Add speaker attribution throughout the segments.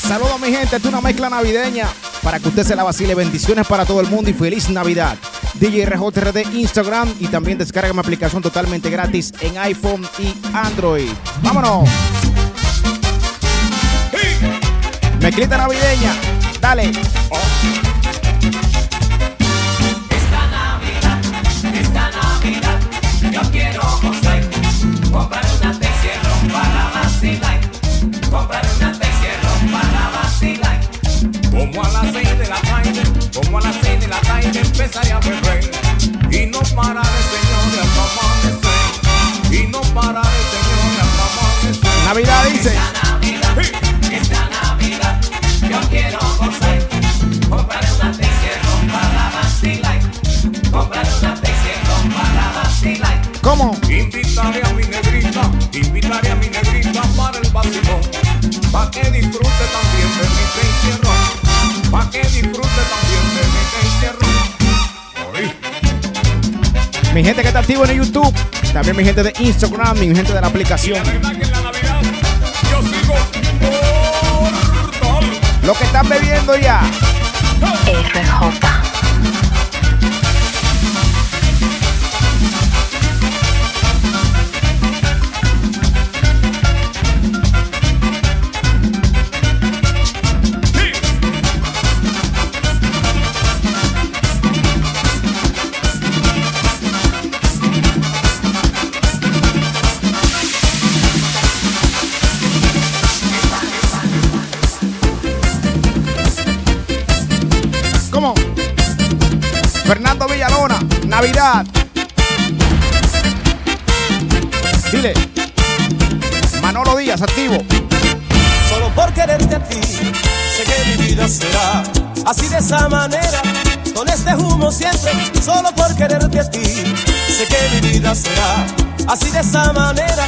Speaker 1: Saludos mi gente, es una mezcla navideña para que usted se la vacile. Bendiciones para todo el mundo y feliz Navidad. DJ RJRD Instagram y también descarga mi aplicación totalmente gratis en iPhone y Android. ¡Vámonos! Mezclita navideña. Dale.
Speaker 2: Esta Navidad, esta Navidad, yo quiero gozar. Comprar Como a las seis de la tarde, como a las seis de la tarde empezaría a beber. Y no parar el Señor hasta amanecer. Y no parar el Señor hasta amanecer.
Speaker 1: Navidad dice.
Speaker 2: Esta Navidad, esta Navidad, yo quiero gozar. Comprar una te para vacilar. Comprar una te para vacilar.
Speaker 1: ¿Cómo?
Speaker 2: Invitaré a mi negrita, invitaré a mi negrita para el vacilón. Pa' que disfrute también de que disfrute también de mi te encierro. Morí.
Speaker 1: Mi gente que está activo en YouTube. También mi gente de Instagram y mi gente de la
Speaker 2: Y
Speaker 1: aplicación.
Speaker 2: la verdad que en la Navidad yo sigo mortal.
Speaker 1: Lo que están bebiendo ya. ¿Cómo? Navidad. Dile. Manolo Díaz, activo.
Speaker 3: Solo por quererte a ti, sé que mi vida será así de esa manera, con este humo siempre. Solo por quererte a ti, sé que mi vida será así de esa manera,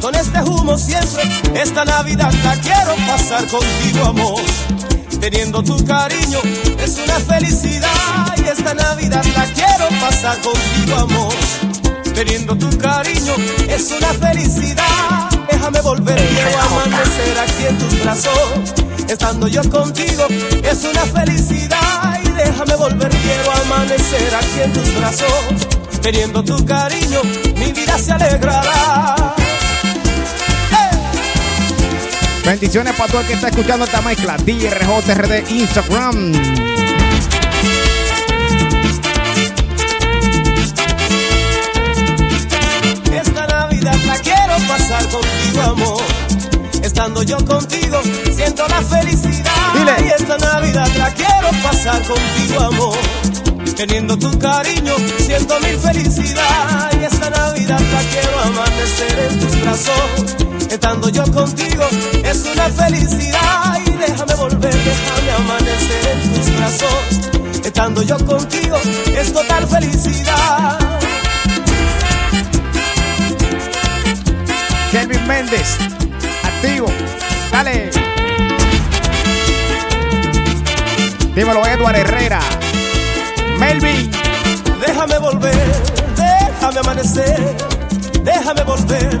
Speaker 3: con este humo siempre. Esta Navidad la quiero pasar contigo, amor. Teniendo tu cariño es una felicidad y esta Navidad la quiero pasar contigo, amor. Teniendo tu cariño es una felicidad. Déjame volver, quiero amanecer aquí en tus brazos. Estando yo contigo es una felicidad. Y déjame volver, quiero amanecer aquí en tus brazos. Teniendo tu cariño, mi vida se alegrará.
Speaker 1: Bendiciones para todo el que está escuchando esta mezcla. DJ RJRD Instagram.
Speaker 3: Esta Navidad la quiero pasar contigo, amor. Estando yo contigo, siento la felicidad.
Speaker 1: Dile.
Speaker 3: Y esta Navidad la quiero pasar contigo, amor. Teniendo tu cariño, siento mi felicidad. Y esta Navidad la quiero amanecer en tus brazos. Estando yo contigo, es una felicidad. Y déjame volver, déjame amanecer en tus brazos. Estando yo contigo, es total felicidad.
Speaker 1: Kelvin Méndez, activo. Dale. Dímelo, Edward Herrera. Melvin.
Speaker 3: Déjame volver, déjame amanecer, déjame volver,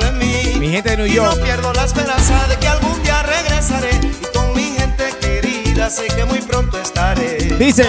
Speaker 4: De
Speaker 3: mí.
Speaker 1: Mi gente de New
Speaker 3: Y no
Speaker 1: York.
Speaker 3: pierdo la esperanza de que algún día regresaré y con mi gente querida sé que muy pronto estaré.
Speaker 1: Dice.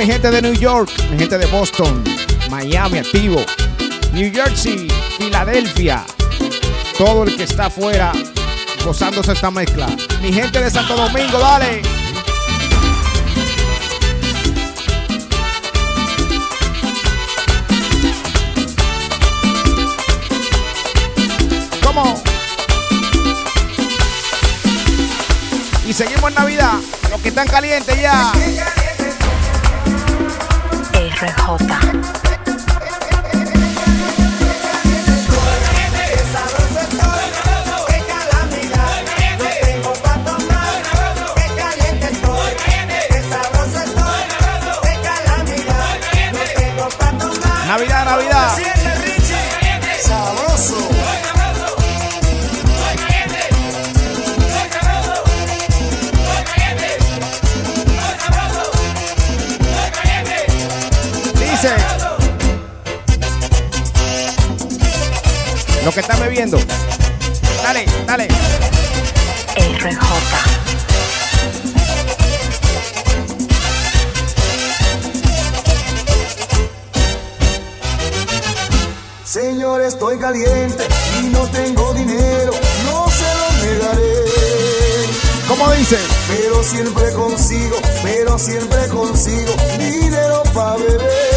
Speaker 4: Mi
Speaker 1: gente de New York, mi gente de Boston, Miami activo, New Jersey, Filadelfia, todo el que está afuera gozándose esta mezcla. Mi gente de Santo Domingo, dale. ¿Cómo? Y seguimos en Navidad. Los que están calientes ya.
Speaker 5: RJ.
Speaker 1: Navidad, Navidad. Lo que están bebiendo. Dale, dale.
Speaker 5: RJ.
Speaker 6: Señor, estoy caliente y no tengo dinero, no se lo negaré.
Speaker 1: ¿Cómo dice?
Speaker 6: Pero siempre consigo, pero siempre consigo dinero para beber.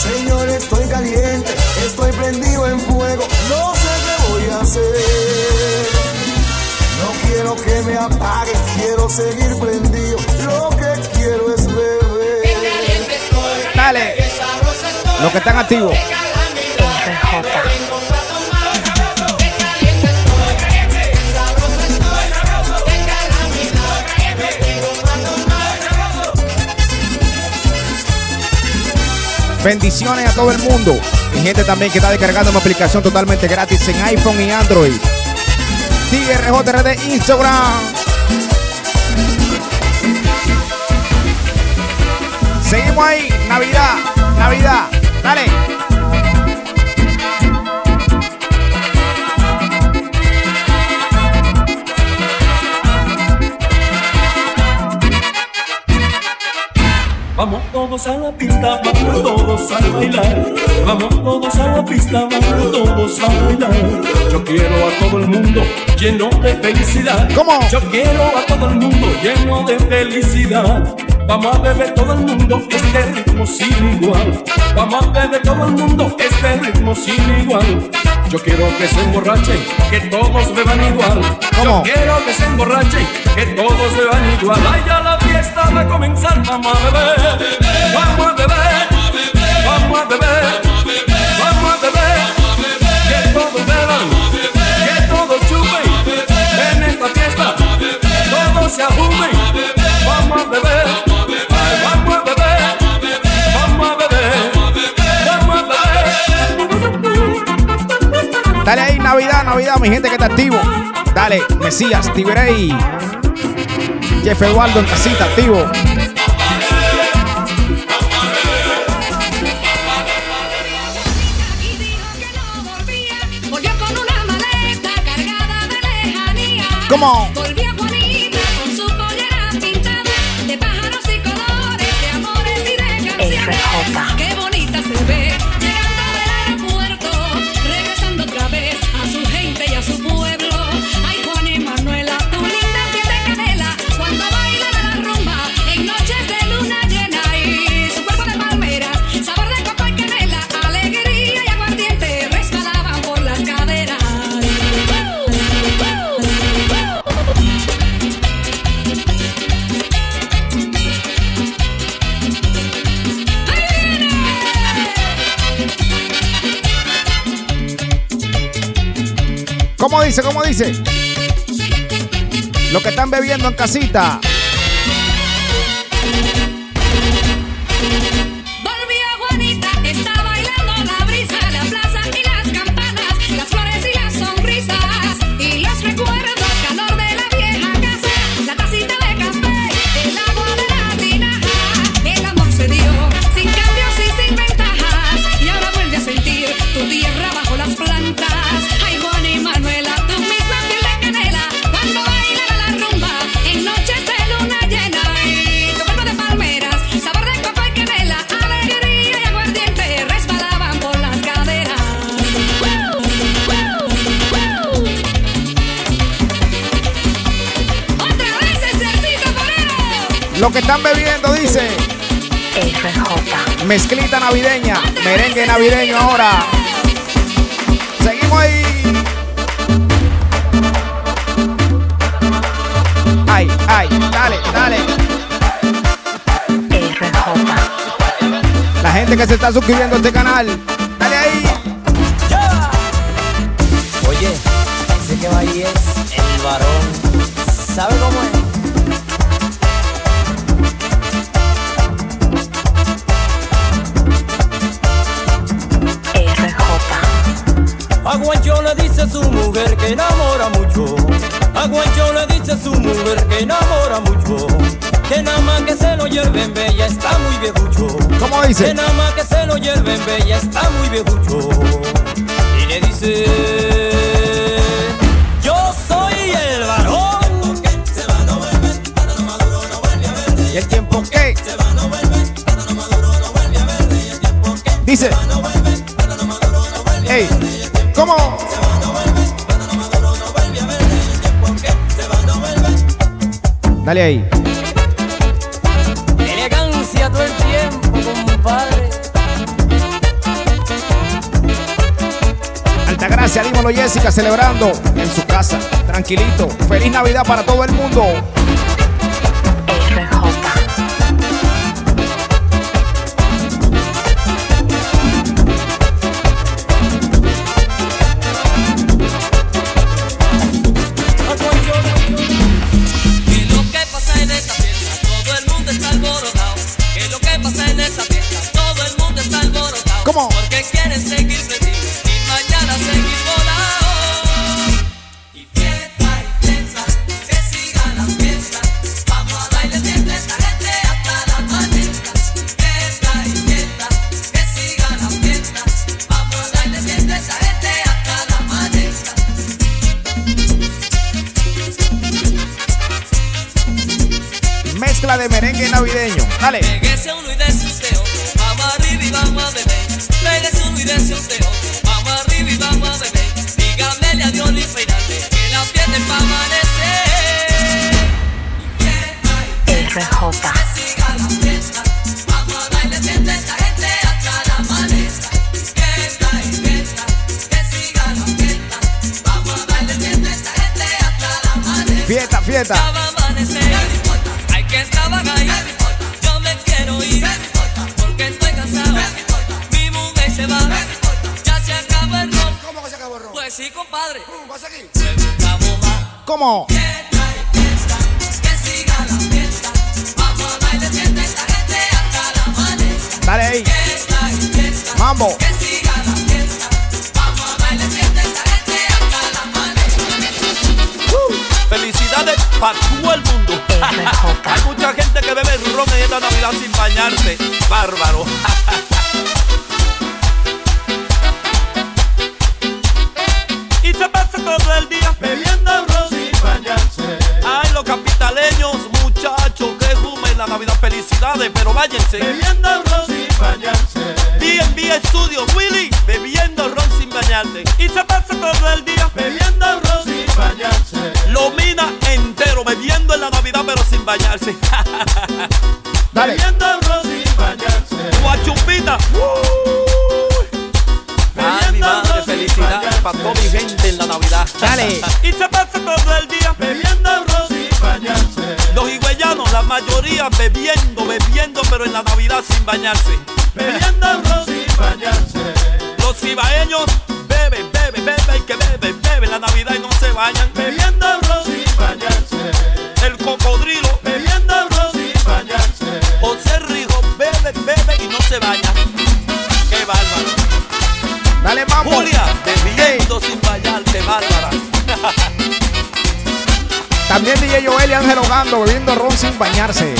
Speaker 6: Señor, estoy caliente, estoy prendido quiero que me apague, quiero seguir prendido, lo que quiero es beber.
Speaker 1: Dale. Los que están activos. Bendiciones a todo el mundo. Mi gente también que está descargando una aplicación totalmente gratis en iPhone y Android. TRJRD Instagram. Seguimos ahí. Navidad. Navidad. Dale.
Speaker 7: Todos a la pista, vamos todos a bailar. Vamos todos a la pista, vamos todos a bailar. Yo quiero a todo el mundo lleno de felicidad.
Speaker 1: ¿Cómo?
Speaker 7: Yo quiero a todo el mundo lleno de felicidad. Vamos a beber todo el mundo este ritmo sin igual. Vamos a beber todo el mundo este ritmo sin igual. Yo quiero que se emborrachen, que todos beban igual.
Speaker 1: ¿Cómo?
Speaker 7: Yo quiero que se emborrachen, que todos beban igual. Ay, ya la fiesta va a comenzar, vamos a beber, vamos a beber, vamos a beber, vamos a beber, que todos beban, que todos chupen, en esta fiesta, todos se ajumen, vamos a beber,
Speaker 1: Dale ahí, Navidad, Navidad, mi gente que está activo. Dale, Mesías, Tiberey. Jeff Eduardo en casita, activo.
Speaker 8: Y dijo
Speaker 1: ¿Cómo dice? ¿Cómo dice? Los que están bebiendo en casita.
Speaker 9: Lo que están bebiendo dice mezclita navideña, merengue navideño ahora. Seguimos ahí. Ay, ay, dale, dale. La gente que se está suscribiendo a este canal, dale ahí.
Speaker 10: Oye, ese que va ahí es el varón. ¿Sabe cómo es? Mujer que enamora mucho. A Guancho le dice a su mujer que enamora mucho. Que nada más que se lo lleven bella está muy viejucho.
Speaker 9: ¿Cómo
Speaker 10: Que
Speaker 9: dice?
Speaker 10: nada más que se lo lleven bella está muy viejucho. Y le dice, yo soy el varón.
Speaker 9: ¿Y el tiempo qué? Dice. Ey, ¿cómo? Dale ahí.
Speaker 10: Elegancia todo el tiempo, compadre.
Speaker 9: Altagracia, dímelo Jessica, celebrando en su casa, tranquilito. Feliz Navidad para todo el mundo.
Speaker 11: Va a amanecer. Hay que trabajar. Yo me quiero ir. Porque estoy cansado. Mi mujer se va. Ya se acabó el ron.
Speaker 12: ¿Cómo que se acabó el ron?
Speaker 11: Pues sí, compadre.
Speaker 9: ¿Cómo?
Speaker 11: Hasta la amanezca.
Speaker 3: Felicidades para todo el mundo. Hay mucha gente que bebe ron en esta Navidad sin bañarse. Bárbaro. y se pasa todo el día
Speaker 1: Bebiendo ron sin bañarse.
Speaker 3: Ay, los capitaleños, muchachos, que fumen la Navidad. Felicidades, pero váyanse.
Speaker 1: Bebiendo ron sin bañarse.
Speaker 3: B&B Studio, Willy, bebiendo ron sin bañarte. Y se pasa todo el día.
Speaker 1: Bebiendo ron sin bañarse.
Speaker 3: Lo mina entero, bebiendo en la Navidad, pero sin bañarse.
Speaker 9: Dale.
Speaker 1: Bebiendo ron sin bañarse.
Speaker 3: Guachumpita. Ay, mi madre, felicidades para toda mi gente en la Navidad.
Speaker 9: Dale.
Speaker 3: y se pasa todo el día.
Speaker 1: Bebiendo ron
Speaker 3: la mayoría bebiendo, bebiendo, pero en la Navidad sin bañarse.
Speaker 1: Bebiendo sin bañarse.
Speaker 3: Los ibaeños beben, beben, beben, que beben, beben la Navidad y no se bañan.
Speaker 1: Bebiendo sin bañarse.
Speaker 3: El cocodrilo,
Speaker 1: Bebiendo sin bañarse.
Speaker 3: José Rijo, bebe, bebe y no se baña. Qué bárbaro.
Speaker 9: Dale, mambo.
Speaker 3: Julia, bebiendo sin bañarte, bárbara.
Speaker 9: También DJ Joel y Ángel Hogando bebiendo ron sin bañarse.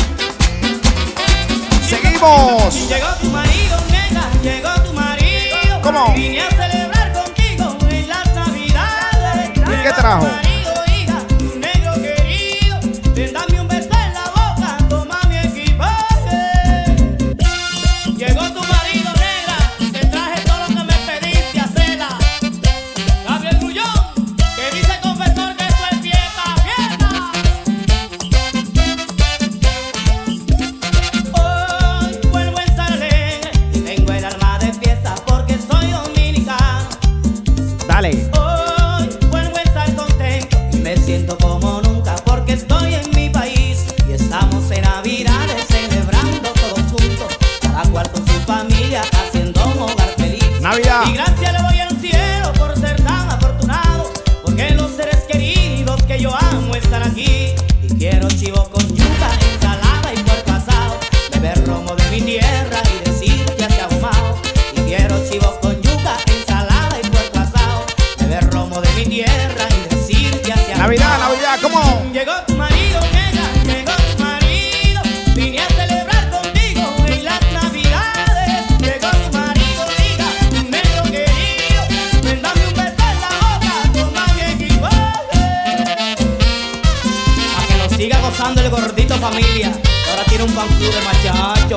Speaker 9: Seguimos.
Speaker 10: Llegó tu marido, nena, llegó tu marido.
Speaker 9: ¿Cómo?
Speaker 10: Vine a celebrar contigo en las navidades.
Speaker 9: ¿Y qué trajo?
Speaker 10: Hoy vuelvo a estar contento y me siento contento.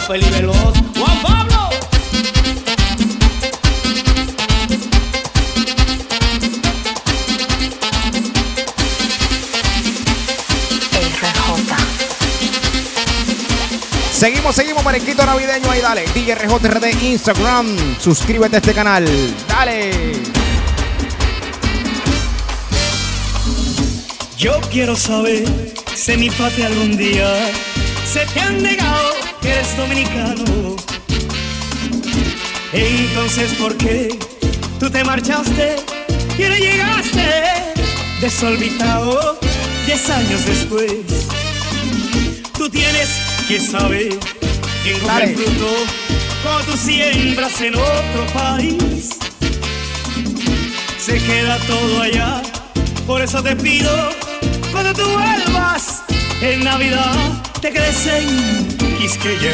Speaker 10: Feliz Veloz. Juan Pablo.
Speaker 5: RJ.
Speaker 1: Seguimos, seguimos, merenquito navideño ahí, dale. DJ RJRD Instagram. Suscríbete a este canal. Dale.
Speaker 13: Yo quiero saber si mi patria algún día se te han negado eres dominicano. Entonces, ¿por qué tú te marchaste y no llegaste desorbitado diez años después? Tú tienes que saber quién
Speaker 1: Dale.
Speaker 13: el fruto cuando tú siembras en otro país. Se queda todo allá, por eso te pido, cuando tú vuelvas en Navidad, te quedes en Quisqueya,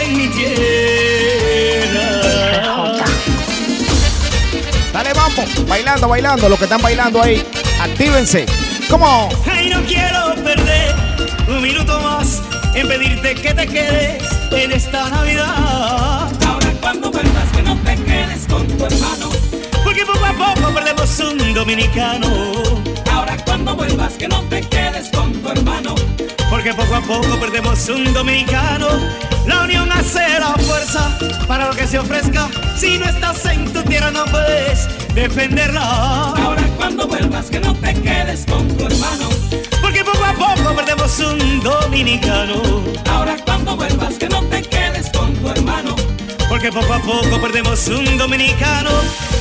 Speaker 13: en mi tierra.
Speaker 1: Dale, vamos. Bailando, bailando. Los que están bailando ahí, actívense. ¿Cómo?
Speaker 13: Ay, no quiero perder un minuto más en pedirte que te quedes en esta Navidad.
Speaker 2: Ahora cuando vuelvas que no te quedes con tu hermano.
Speaker 13: Porque poco a poco perdemos un dominicano.
Speaker 2: Ahora cuando vuelvas que no te quedes con tu hermano.
Speaker 13: Porque poco a poco perdemos un dominicano. La unión hace la fuerza para lo que se ofrezca. Si no estás en tu tierra no puedes defenderla.
Speaker 2: Ahora cuando vuelvas que no te quedes con tu hermano.
Speaker 13: Porque poco a poco perdemos un dominicano.
Speaker 2: Ahora cuando vuelvas que no te quedes con tu hermano.
Speaker 13: Porque poco a poco perdemos un dominicano.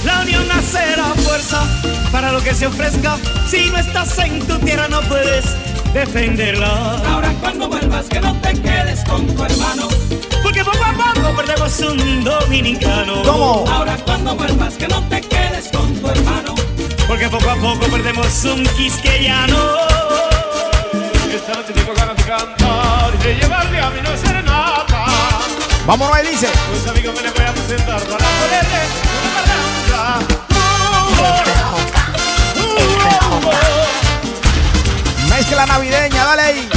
Speaker 13: La unión hace la fuerza para lo que se ofrezca. Si no estás en tu tierra no puedes defenderla.
Speaker 2: Ahora cuando vuelvas que no te quedes con tu hermano.
Speaker 13: Porque poco a poco perdemos un dominicano.
Speaker 1: ¿Cómo?
Speaker 2: Ahora cuando vuelvas que no te quedes con tu hermano.
Speaker 13: Porque poco a poco perdemos un quisqueyano.
Speaker 7: Esta noche tengo ganas de cantar y de llevarle a mi no serenata.
Speaker 1: Vámonos ahí, dice.
Speaker 7: Pues amigo me le voy a presentar para ponerle una.
Speaker 1: Mezcla navideña, dale ahí.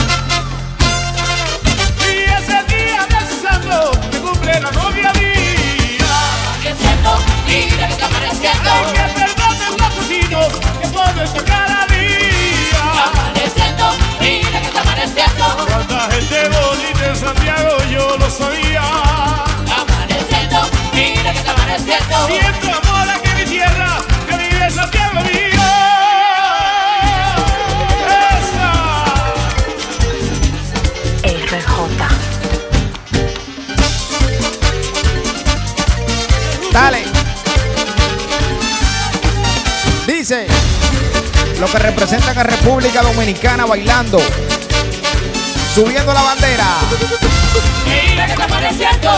Speaker 7: Y ese día de su santo me cumple la novia mía.
Speaker 2: Amaneciendo, mira que está amaneciendo.
Speaker 7: Ay, que perdone un asesino que pone esta cara mía.
Speaker 2: Amaneciendo, mira que está amaneciendo.
Speaker 7: Cuánta gente bonita en Santiago yo lo sabía.
Speaker 2: Amaneciendo, mira que está amaneciendo.
Speaker 7: Siento amor aquí en mi tierra, que vive en Santiago mía.
Speaker 1: Dale. Dice. Lo que representan a República Dominicana bailando. Subiendo la bandera.
Speaker 2: Mira que está amaneciendo.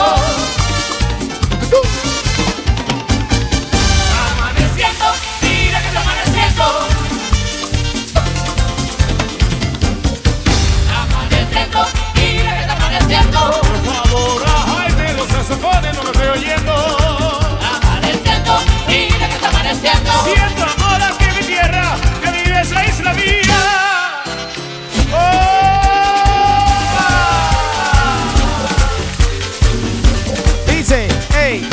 Speaker 2: Amaneciendo, mira que está amaneciendo. Amaneciendo, mira que está amaneciendo.
Speaker 7: Por favor, a Jaime, los saxofones no me estoy oyendo. Siento amor aquí en mi tierra, que vive esa isla mía.
Speaker 1: Dice. Hey.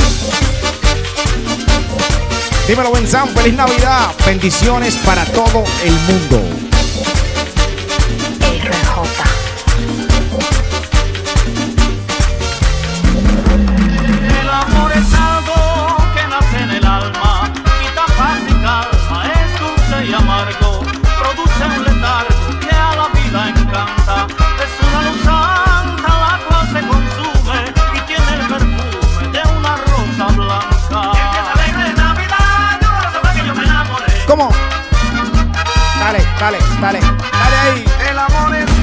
Speaker 1: Dímelo, Benzán. Feliz Navidad. Bendiciones para todo el mundo.
Speaker 13: dale, dale, dale, dale ahí. El amor es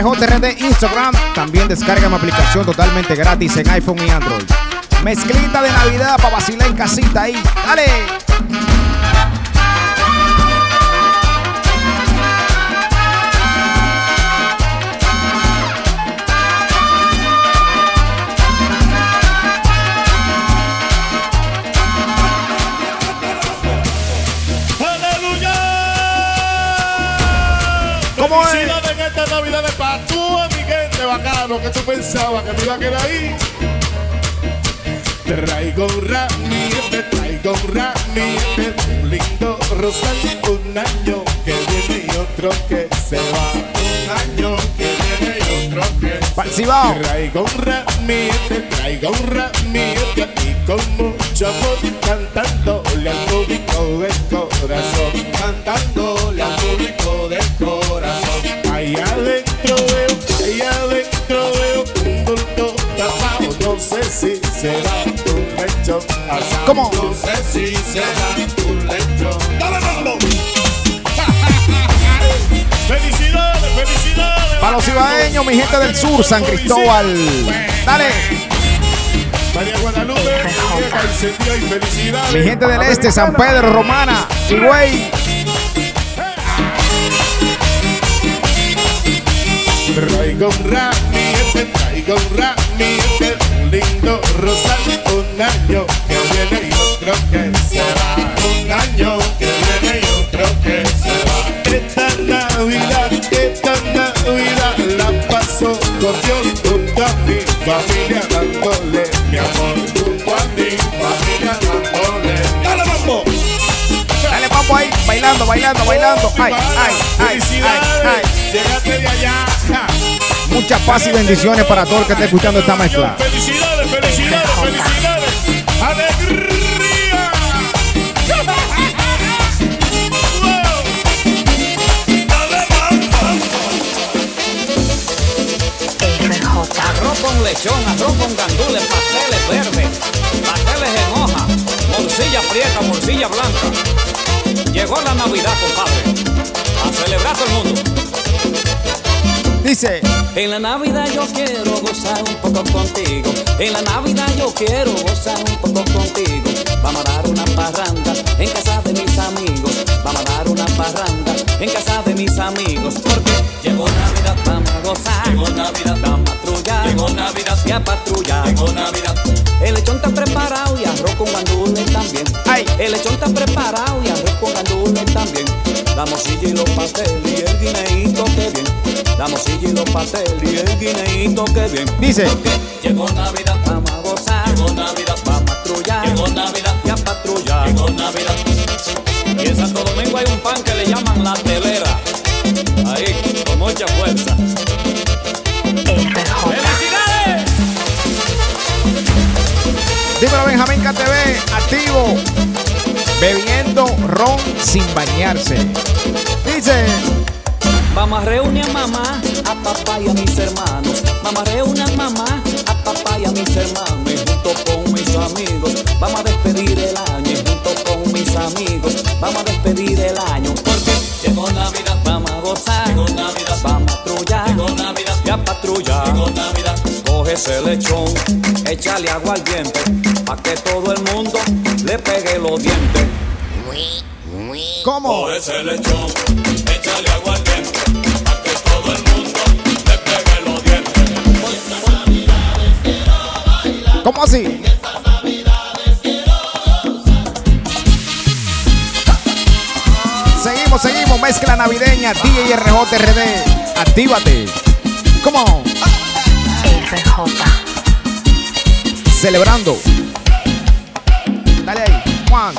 Speaker 1: RJRD Instagram. También descarga mi aplicación totalmente gratis en iPhone y Android. Mezclita de Navidad para vacilar en casita ahí. ¡Dale!
Speaker 4: Felicidades en esta Navidad de paz. Tú, mi gente bacano, que tú pensabas que me iba a quedar ahí. Te traigo un ramillete, te traigo un ramillete, un lindo rosal, un año que viene y otro que se va. Un año que viene y otro que se
Speaker 1: Cibao.
Speaker 4: Te traigo un ramillete, traigo un ramillete aquí con mucho amor, al público del corazón, cantándole sé si será lecho asado.
Speaker 1: ¿Cómo?
Speaker 4: No sé si será un lecho. ¡Dale, mambo! ¡Felicidades, felicidades!
Speaker 1: Para los cibaeños, mi gente del sur, San Cristóbal. Dale.
Speaker 4: María Guadalupe, Encendida y felicidades.
Speaker 1: Mi gente del este, San Pedro, Romana, Higüey.
Speaker 4: Traigo un ramillete, traigo un ramillete, un lindo rosal, un año que viene y otro que se va. Un año que viene y otro que se va. Esta Navidad, esta Navidad la paso con Dios junto a mi familia dándole mi amor. Junto a mi familia dándole. ¡Dale, mambo!
Speaker 1: Dale, papo ahí, bailando, bailando, bailando. Ay, ay, ay, ay,
Speaker 4: Felicidades,
Speaker 1: ay.
Speaker 4: llegaste de allá.
Speaker 1: Mucha paz y bendiciones para todo el que esté escuchando esta mezcla.
Speaker 4: Felicidades, felicidades, felicidades. Alegría.
Speaker 14: Arroz con lechón, arroz con gandules, pasteles verdes, pasteles en hoja, morcilla prieta, morcilla blanca. Llegó la Navidad, compadre. A celebrar todo el mundo.
Speaker 1: Dice,
Speaker 14: En la Navidad yo quiero gozar un poco contigo. En la Navidad yo quiero gozar un poco contigo. Vamos a dar una parranda en casa de mis amigos. Vamos a dar una parranda en casa de mis amigos. Porque llegó Navidad, vamos a gozar. Llegó Navidad, vamos a patrullar. Llegó Navidad, y a patrullar. Llegó Navidad. El lechón está preparado y arroz con gandules también.
Speaker 1: Ay.
Speaker 14: El lechón está preparado y arroz con gandules también. La morcilla y los pasteles y el guineíto que bien. La morcilla y los pasteles y el guineíto que bien.
Speaker 1: dice.
Speaker 14: Porque llegó Navidad, vamos a gozar. Llegó Navidad, vamos a patrullar. Llegó Navidad, y a patrullar. Llegó Navidad. Y en Santo Domingo hay un pan que le llaman la telera. Ahí, con mucha fuerza.
Speaker 1: Benjamín KTV, activo. Bebiendo ron sin bañarse. Dice,
Speaker 14: Vamos a reunir a mamá, a papá y a mis hermanos. Vamos a reunir a mamá, a papá y a mis hermanos. Y junto con mis amigos, vamos a despedir el año. Y junto con mis amigos, vamos a despedir el año. Porque llegó Navidad, Coge ese lechón, échale agua al diente, pa' que todo el mundo le pegue los dientes.
Speaker 1: ¿cómo?
Speaker 14: Coge ese lechón, échale agua al diente, pa' que todo el mundo le pegue los dientes.
Speaker 1: ¿Cómo así? Seguimos, seguimos, mezcla navideña, DJ RJRD, actívate. ¿Cómo? Celebrando. Dale ahí. One,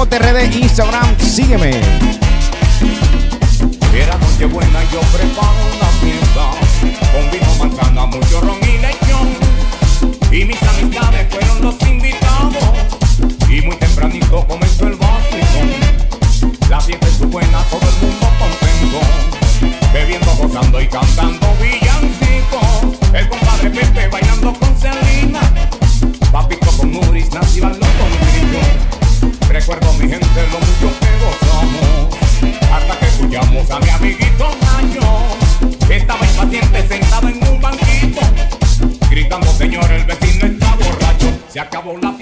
Speaker 1: DJ RJ RD Instagram, sígueme.
Speaker 15: Era noche buena yo preparo una fiesta. Con vino, manzana, mucho ron y lechón y mis amistades fueron los invitados. Y muy tempranito comenzó el vacilón. La fiesta es buena, todo el mundo contento. Bebiendo, gozando y cantando villancicos. El compadre Pepe bailando con acabó la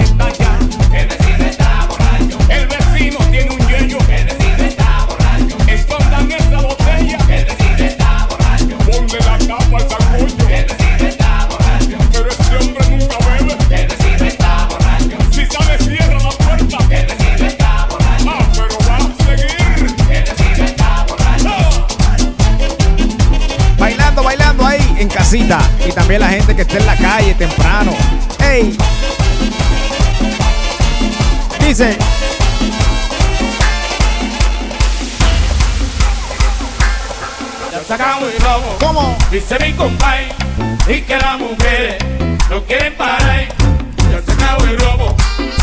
Speaker 1: Dice.
Speaker 15: Ya sacamos el robo.
Speaker 1: ¿Cómo?
Speaker 15: Dice mi compay y que las mujeres no quieren parar. Ya se acabó el robo.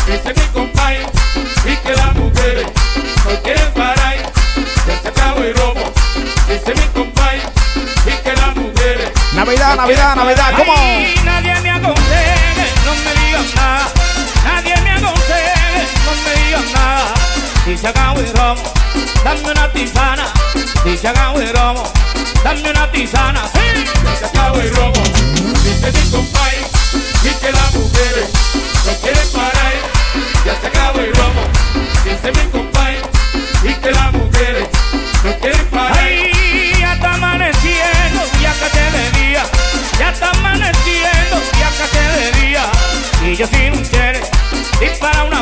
Speaker 15: Dice mi compay y que las mujeres no quieren parar. Ya se acabó el robo. Dice mi compay y que las mujeres.
Speaker 1: Navidad, Navidad, Navidad, ¿cómo?
Speaker 15: Nadie me aconseje, no me digan nada. Nadie me aconseje, no me digan nada. Si se acabó el robo, dame una tisana. Si se acabó el robo, dame una tisana. Sí, se acabó el robo. Dice mi compay y que las mujeres no quieren parar. Ya se acabó el robo. Dice mi compay y que las mujeres no quieren parar. Ay, ya está amaneciendo, ya que te de día. Ya está amaneciendo, ya que te de día. Y yo sin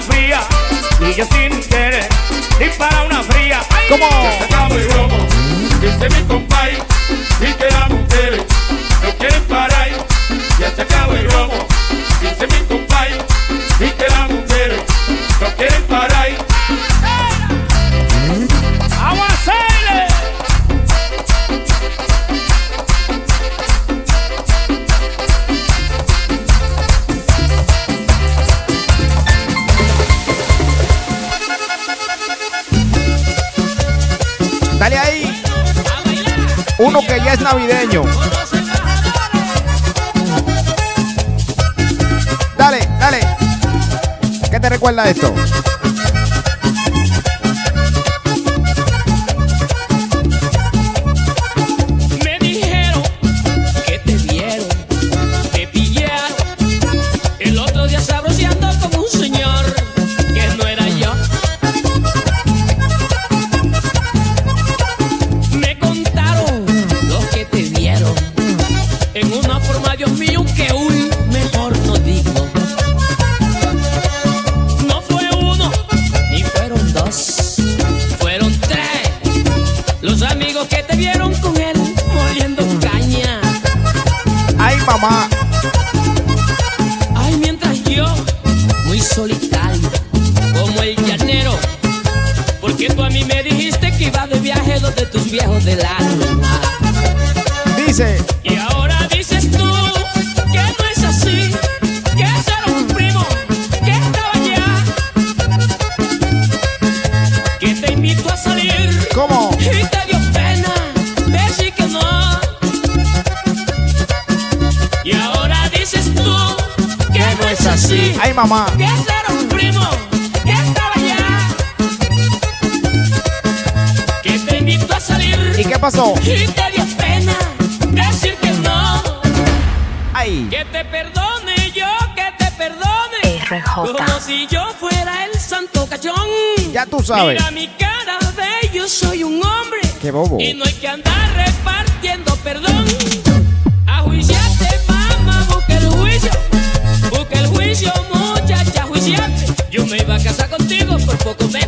Speaker 15: fría. Y yo sin chere, dispara una fría. Ay,
Speaker 1: ¿Cómo?
Speaker 15: Se acabó el robo. Dice mi compay
Speaker 1: recuerda esto? Sabes.
Speaker 16: Mira mi cara de yo soy un hombre.
Speaker 1: Qué bobo.
Speaker 16: Y no hay que andar repartiendo perdón. A juiciarte, mamá, busca el juicio. Busca el juicio, muchacha, juiciarte. Yo me iba a casar contigo, por poco meto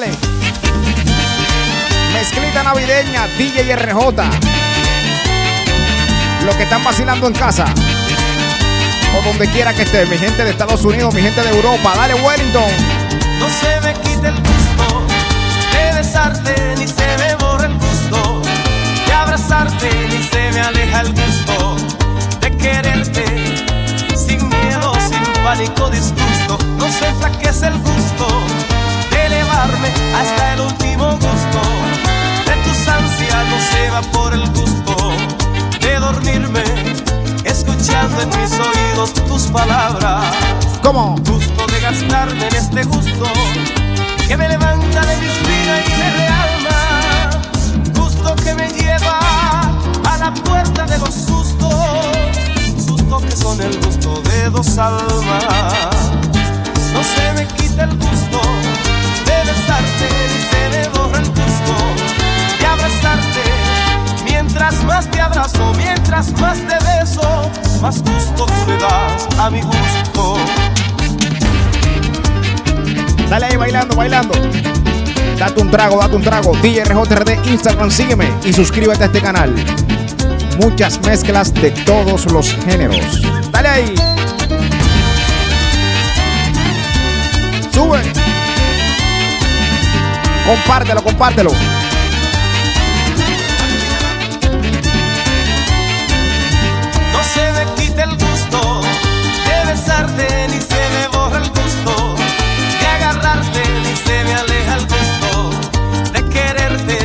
Speaker 1: Dale. Mezclita navideña, DJ RJ. Los que están vacilando en casa. O donde quiera que esté. Mi gente de Estados Unidos, mi gente de Europa. Dale, Wellington.
Speaker 3: No se me quita el gusto de besarte, ni se me borra el gusto de abrazarte, ni se me aleja el gusto de quererte. Sin miedo, sin pánico, disgusto, no se enflaquece el gusto hasta el último gusto de tus ansias, no se va por el gusto de dormirme, escuchando en mis oídos tus palabras
Speaker 1: ¿Cómo?
Speaker 3: gusto de gastarme en este gusto que me levanta de mi espina y me realma, gusto que me lleva a la puerta de los sustos, sustos que son el gusto de dos almas. No se me quita el gusto de besarte ni se me el gusto abrazarte. Mientras más te abrazo, mientras más te beso, más gusto tú le das a mi gusto.
Speaker 1: Dale ahí bailando, bailando. Date un trago, date un trago. DJ RJRD Instagram, sígueme y suscríbete a este canal. Muchas mezclas de todos los géneros. Dale ahí. Sube. Compártelo, compártelo.
Speaker 3: No se me quita el gusto de besarte, ni se me borra el gusto de agarrarte, ni se me aleja el gusto de quererte.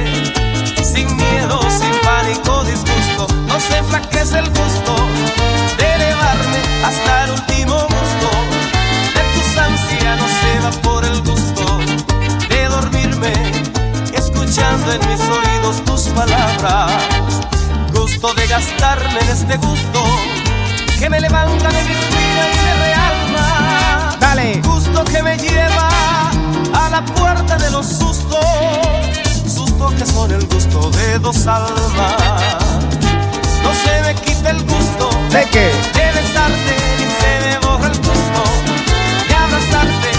Speaker 3: Sin miedo, sin pánico, disgusto, no se enflaquece el gusto de elevarme hasta el último gusto de tus ansias, en mis oídos tus palabras gusto de gastarme en este gusto que me levanta de mi espina y me realma.
Speaker 1: Dale.
Speaker 3: Gusto que me lleva a la puerta de los sustos, sustos que son el gusto de dos almas. No se me quita el gusto
Speaker 1: ¿De qué?
Speaker 3: de besarte ni se me borra el gusto de abrazarte.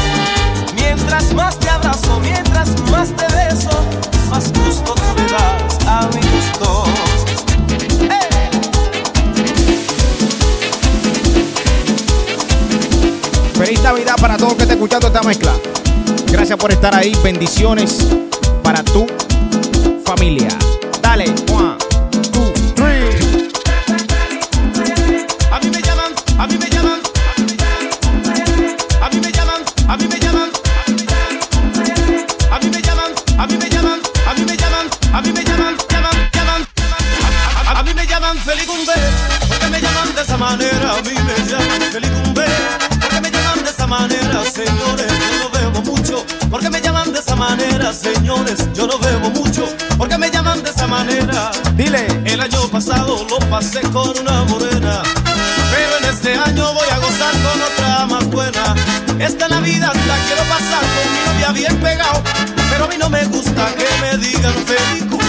Speaker 3: Mientras más
Speaker 1: mezcla. Gracias por estar ahí. Bendiciones para tu familia.
Speaker 3: Con una morena, pero en este año voy a gozar con otra más buena. Esta Navidad la quiero pasar con mi novia bien pegado, pero a mí no me gusta que me digan feliz cumple.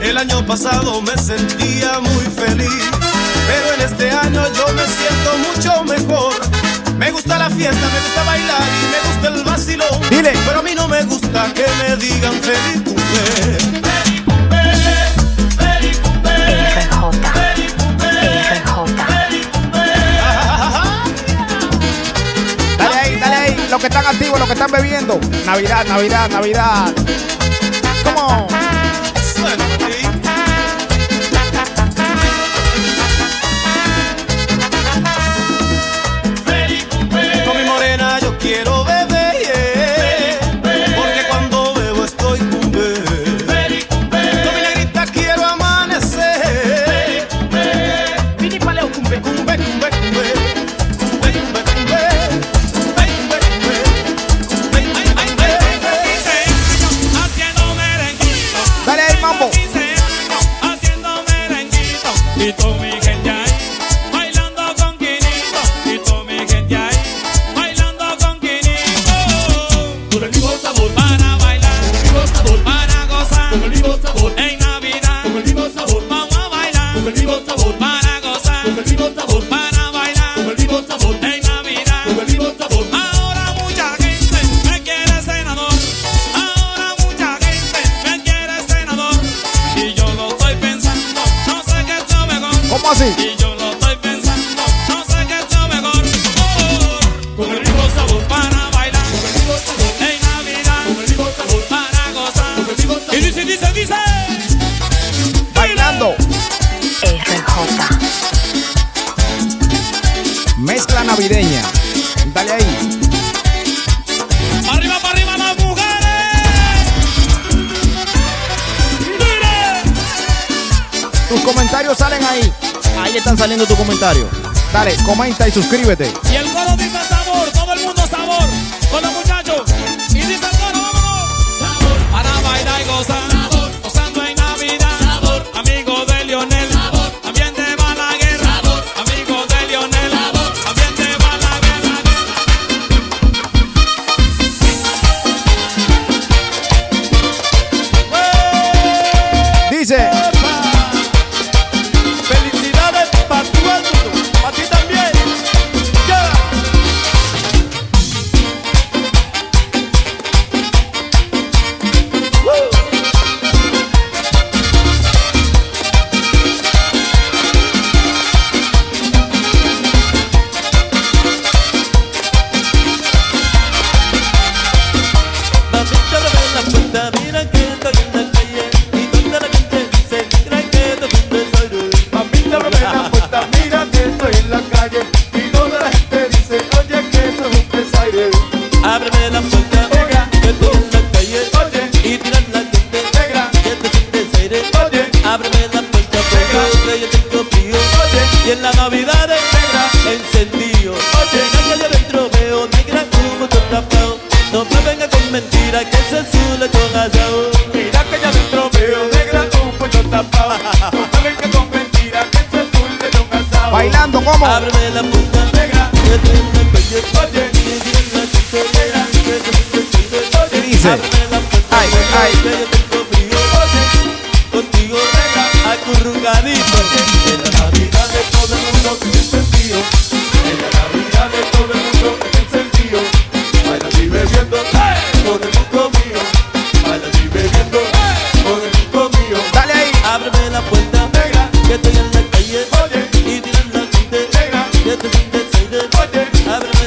Speaker 3: Feliz
Speaker 5: año pasado me sentía muy feliz, pero en este año yo me siento mucho mejor. La fiesta, me gusta bailar y me gusta el vacilón.
Speaker 17: Dile.
Speaker 5: Pero a mí no me gusta que me digan feliz cumple.
Speaker 17: Dale ahí, dale ahí. Los que están activos, los que están bebiendo. Navidad, Navidad, Navidad. Así?
Speaker 3: Y yo lo estoy pensando, no sé qué es lo mejor. Con el mismo sabor para bailar, con el mismo sabor en Navidad, con el mismo sabor para gozar. Con el mismo sabor. Y dice, dice, dice.
Speaker 17: Bailando. Mezcla navideña. Dale ahí.
Speaker 3: Arriba, para arriba las mujeres.
Speaker 17: Tus comentarios salen ahí. Ahí están saliendo tus comentarios. Dale, comenta y suscríbete.
Speaker 3: Y el coro dice sabor,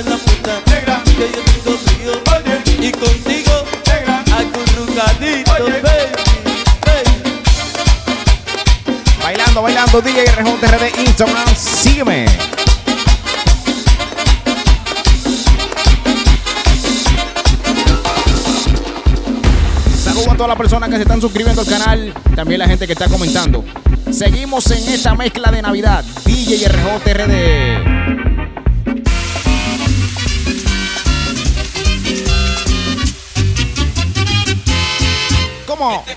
Speaker 1: la puerta negra, que yo frío. Oye, y contigo negra, acurrucadito, baby, baby.
Speaker 17: Bailando, bailando. DJ TRD Instagram. Sígueme. Saludos a todas las personas que se están suscribiendo al canal. También la gente que está comentando. Seguimos en esta mezcla de Navidad. DJ RJ TRD. ¿Cómo?
Speaker 18: Que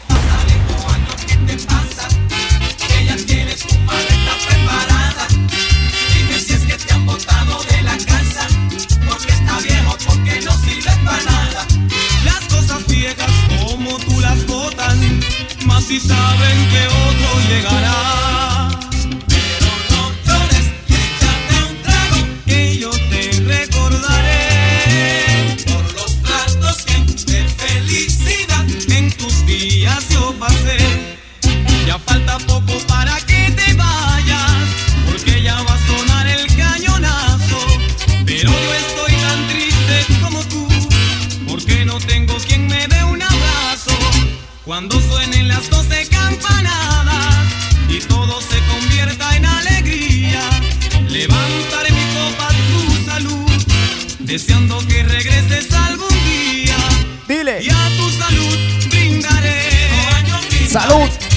Speaker 18: ya tienes tu maleta preparada. Dime si es que te han botado de la casa. Porque está viejo, porque no sirve para nada.
Speaker 5: Las cosas viejas como tú las botan,
Speaker 19: más si saben que otro llegará. Las doce campanadas y todo se convierta en alegría, levantaré mi copa a tu salud, deseando que regreses algún día.
Speaker 1: Dile.
Speaker 19: Y a tu salud brindaré.
Speaker 1: Salud.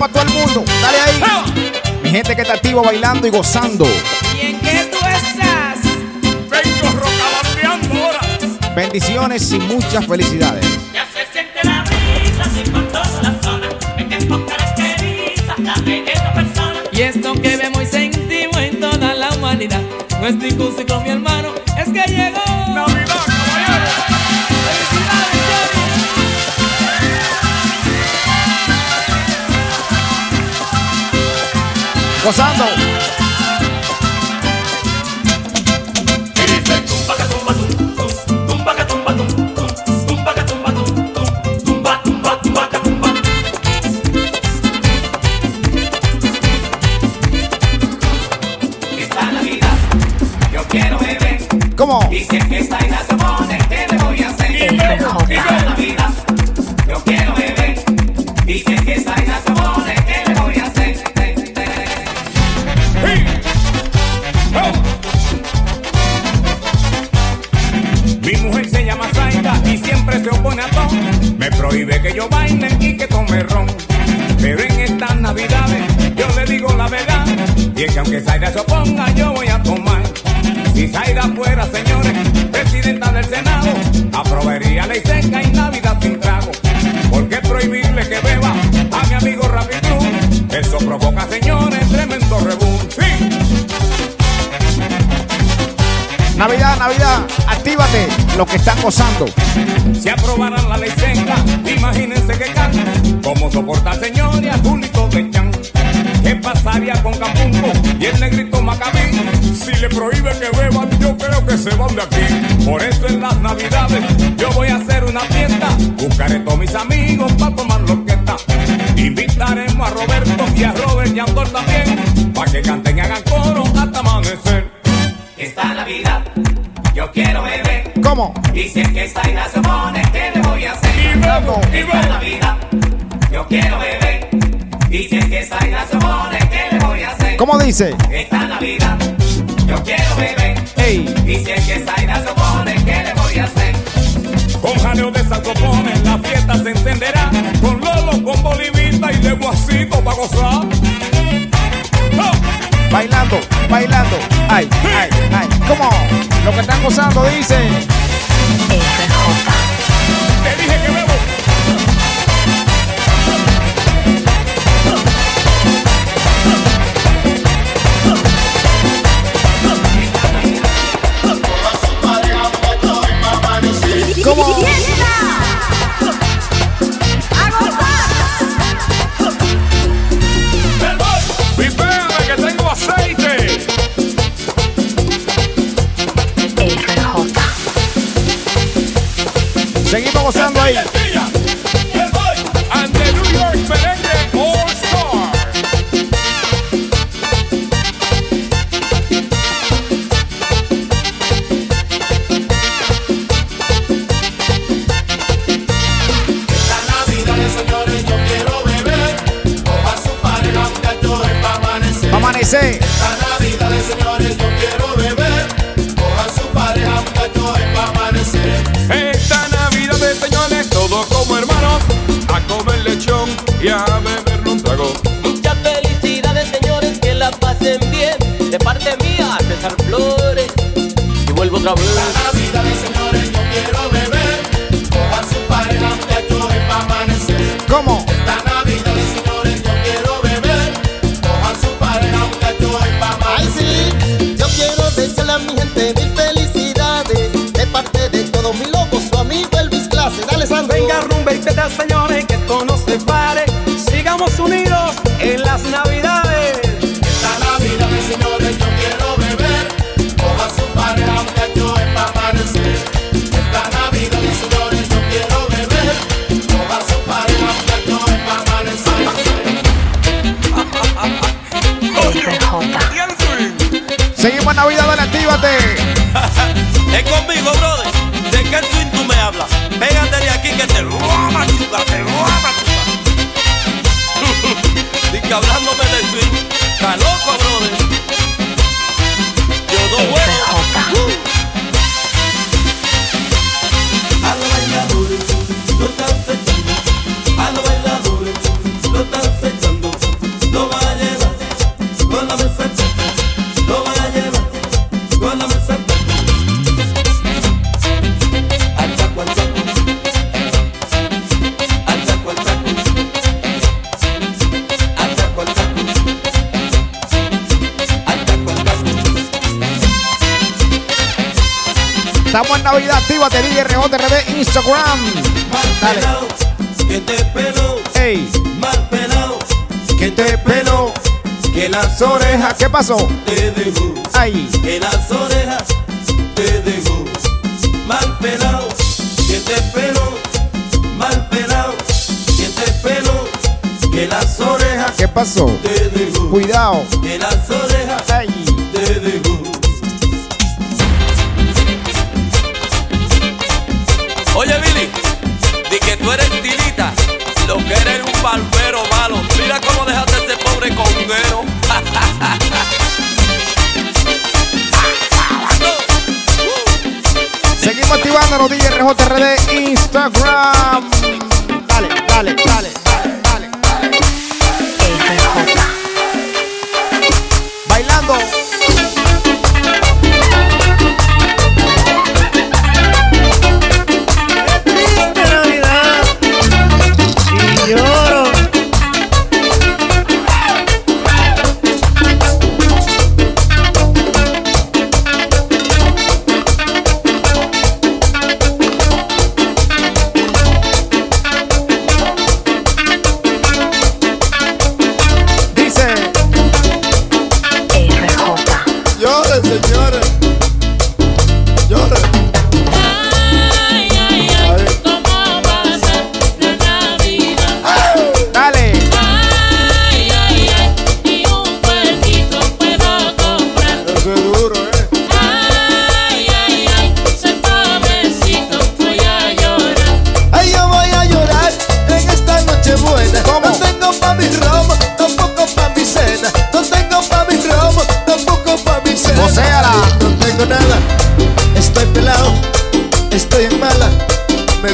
Speaker 1: Para todo el mundo. Dale ahí. Mi gente que está activo bailando y gozando.
Speaker 16: ¿Y en qué tú estás?
Speaker 15: Vengo rocabandeando ahora.
Speaker 1: Bendiciones y muchas felicidades.
Speaker 20: Ya se siente la así por toda la zona. El tiempo caracteriza a leyenda persona.
Speaker 16: Y esto que vemos y sentimos en toda la humanidad no es ningún ciclo, mi hermano, es que llegó.
Speaker 1: Gozando.
Speaker 2: Esta
Speaker 1: Los que están gozando.
Speaker 15: Si aprobaran la ley seca, imagínense que can. ¿Cómo soporta señor y a Julito de Chan? ¿Qué pasaría con Capumbo y el negrito Macabí? Si le prohíbe que beban, yo creo que se van de aquí. Por eso en las navidades yo voy a hacer una fiesta. Buscaré todos mis amigos para tomar lo que está. Invitaremos a Roberto y a Robert y a Andor también. Para que canten y hagan coro hasta amanecer.
Speaker 2: Esta Navidad yo quiero beber.
Speaker 1: ¿Cómo?
Speaker 2: Y si es que esta isla se pone, ¿qué le voy a hacer?
Speaker 15: Y bebo, y
Speaker 2: Esta Navidad yo quiero beber. Y si es que esta isla se pone, ¿qué le voy a hacer?
Speaker 1: ¿Cómo dice?
Speaker 2: Esta Navidad yo quiero beber.
Speaker 1: Ey.
Speaker 2: Y si es que esta isla se pone, ¿qué le voy a hacer?
Speaker 15: Con jaleo de saxofones la fiesta se encenderá. Con Lolo, con Bolivita y de Guasito para gozar.
Speaker 1: Bailando, bailando. Ay, ay, ay. ¿Cómo? Los que están gozando dice. Estamos en Navidad activa, DJ Rebote Instagram. Mal Dale.
Speaker 3: Que te peló.
Speaker 1: Ey.
Speaker 3: Mal pelao,
Speaker 1: que te peló. Que las orejas. ¿Qué pasó?
Speaker 3: Te dejó.
Speaker 1: Ay.
Speaker 3: Que las orejas te dejó. Mal pelao, que te peló. Mal pelao, que te peló. Que las orejas.
Speaker 1: ¿Qué pasó?
Speaker 3: Te dejó.
Speaker 1: Cuidado.
Speaker 3: Que las orejas.
Speaker 1: Ay.
Speaker 3: Te dejó.
Speaker 7: Oye, Billy, di que tú eres tilita, lo que eres un barbero malo. Mira cómo dejaste ese pobre conguero.
Speaker 1: Seguimos activándonos, DJ RJRD, Instagram. Dale, dale, dale.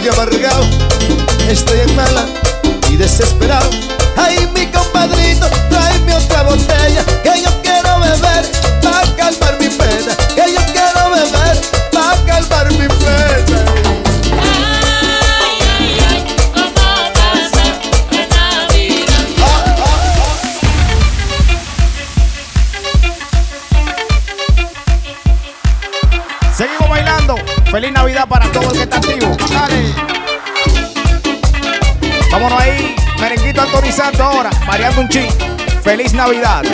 Speaker 1: Villa Vámonos ahí, merenguito Antonizando ahora, variando un ching. Feliz Navidad.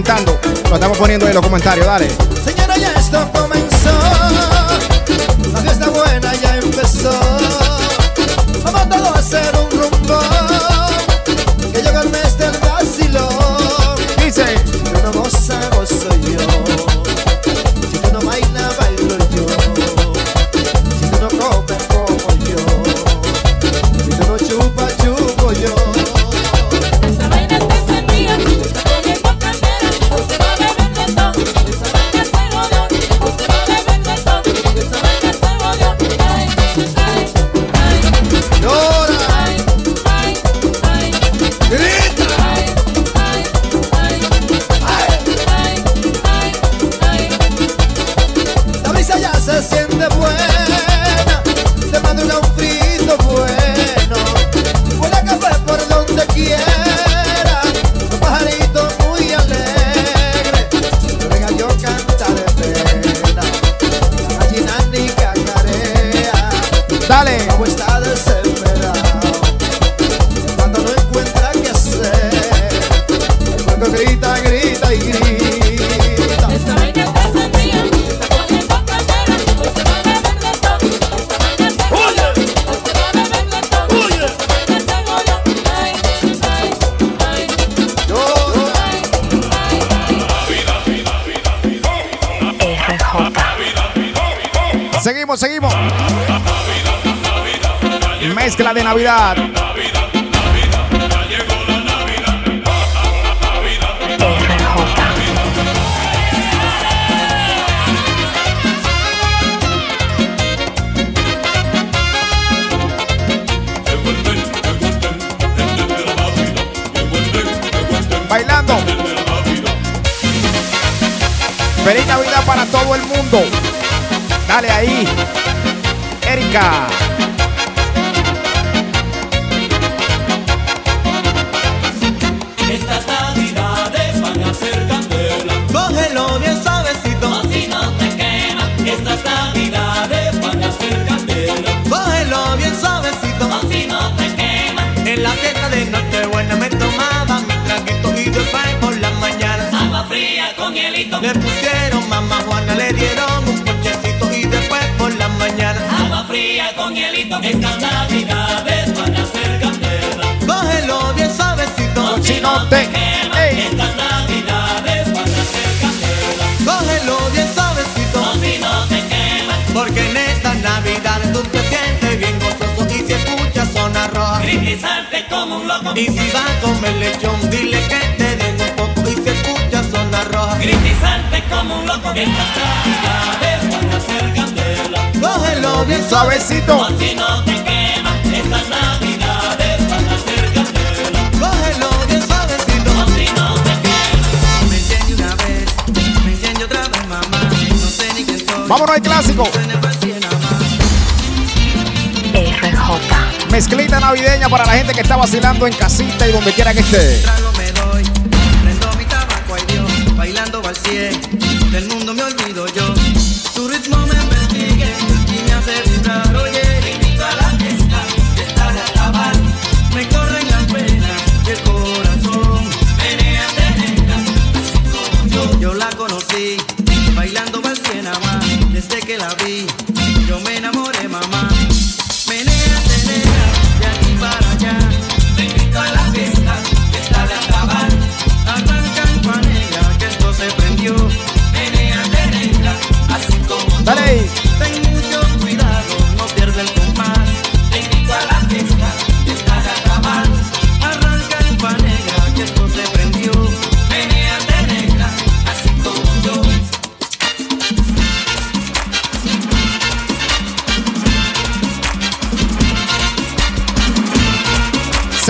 Speaker 21: Comentando, lo estamos poniendo en los comentarios, dale. Mezcla de Navidad. Bailando. Feliz Navidad para todo el mundo. Dale ahí. Erika.
Speaker 22: Le pusieron mamá Juana, le dieron un ponchecito y después por la mañana
Speaker 23: Agua fría con hielito. Estas navidades van a ser candela.
Speaker 22: cógelo bien suavecito.
Speaker 21: Si no te. Ey.
Speaker 23: Estas navidades van a ser candela.
Speaker 22: Cógelo bien suavecito.
Speaker 23: Si no te quema.
Speaker 22: Porque en esta Navidad tú te sientes bien gozoso y si escuchas zona roja.
Speaker 23: Gritizarte como un loco.
Speaker 22: Y si va a comer lechón, dile que te den un poco y si escuchas zona roja.
Speaker 23: Gritizarte como un loco. Estas navidades van a ser candela.
Speaker 22: Cógelo bien
Speaker 21: Suavecito.
Speaker 23: Si no te quema. Estas navidades van a ser candela.
Speaker 22: Cógelo bien suavecito.
Speaker 23: Si no te quema.
Speaker 22: Me enciende una vez, me enciende otra vez, mamá. No sé ni quién soy.
Speaker 21: Vámonos al clásico.
Speaker 22: Más.
Speaker 21: Mezclita navideña para la gente que está vacilando en casita y donde quiera que esté.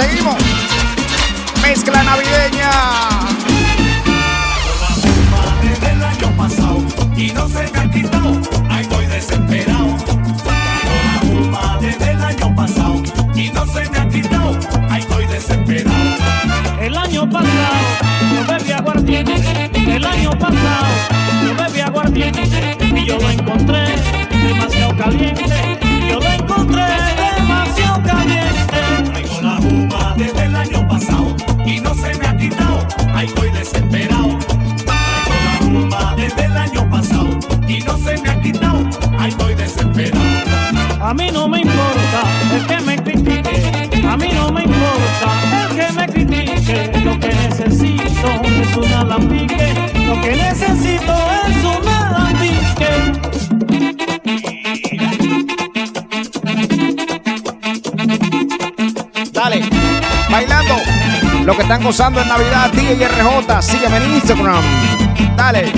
Speaker 22: Seguimos. Mezcla navideña. Desde el año pasado y no se me ha quitado, ahí estoy desesperado. La desde el año pasado y no se
Speaker 23: me ha
Speaker 21: quitado, ahí
Speaker 22: estoy desesperado. El
Speaker 23: año pasado yo bebí aguardiente, el
Speaker 22: año pasado yo bebí aguardiente y yo
Speaker 23: lo encontré demasiado caliente, yo
Speaker 21: lo encontré
Speaker 7: demasiado caliente año pasado y no se me ha quitado. Ahí estoy desesperado. Traigo la rumba desde el año pasado y no se me ha quitado. Ahí estoy desesperado.
Speaker 24: A mí no me importa el que me critique. A
Speaker 7: mí no me importa el que me critique. Lo que necesito
Speaker 13: es un alambique. Lo que necesito es un alambique.
Speaker 1: bailando lo que están gozando en Navidad, DJ RJ, sígueme en Instagram. Dale.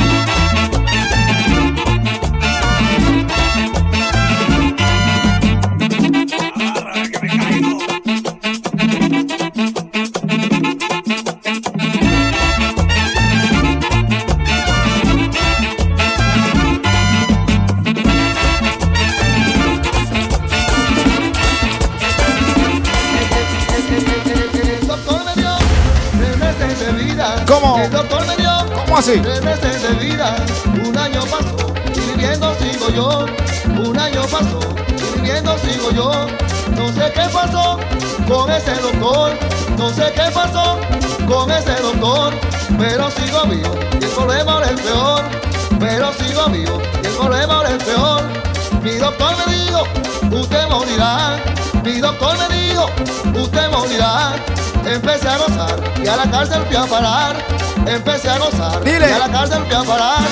Speaker 1: así.
Speaker 6: Tres meses de vida, un año pasó, viviendo sigo yo. Un año pasó, viviendo sigo yo. No sé qué pasó con ese doctor, no sé qué pasó con ese doctor, pero sigo vivo y el problema ahora es peor. Pero sigo vivo y el problema ahora es peor. Mi doctor me dijo, usted me morirá. Mi doctor me dijo, usted me morirá. Empecé a gozar y a la cárcel fui a parar empecé a gozar.
Speaker 1: Dile.
Speaker 6: Y a la cárcel fui a parar.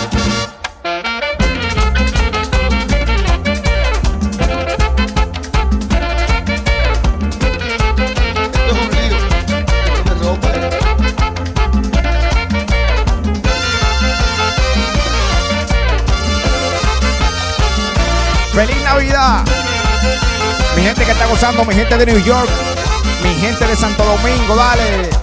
Speaker 1: ¡Feliz Navidad! Mi gente que está gozando, mi gente de New York, mi gente de Santo Domingo, dale.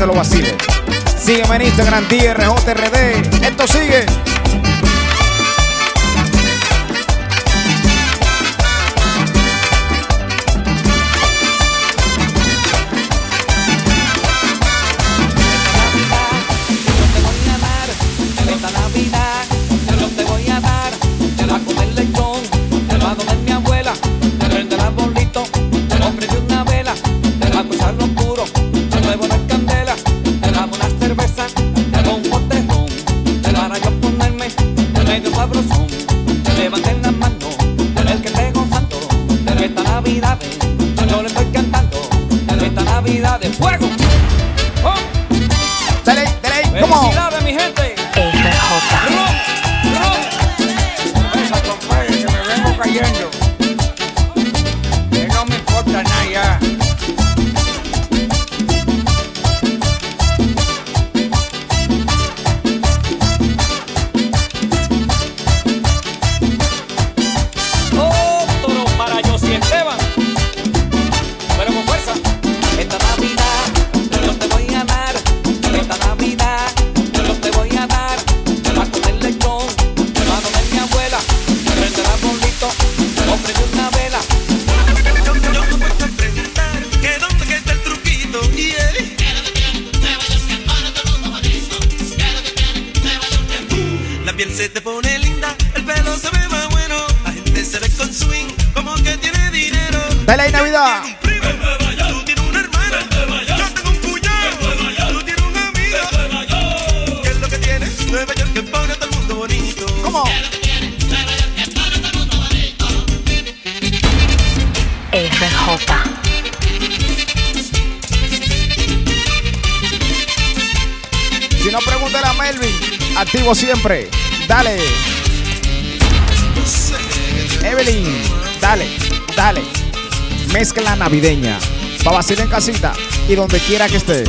Speaker 1: se lo vacile. Sígueme en Instagram,
Speaker 25: DR navideña. Para vacilar en casita y donde quiera que esté.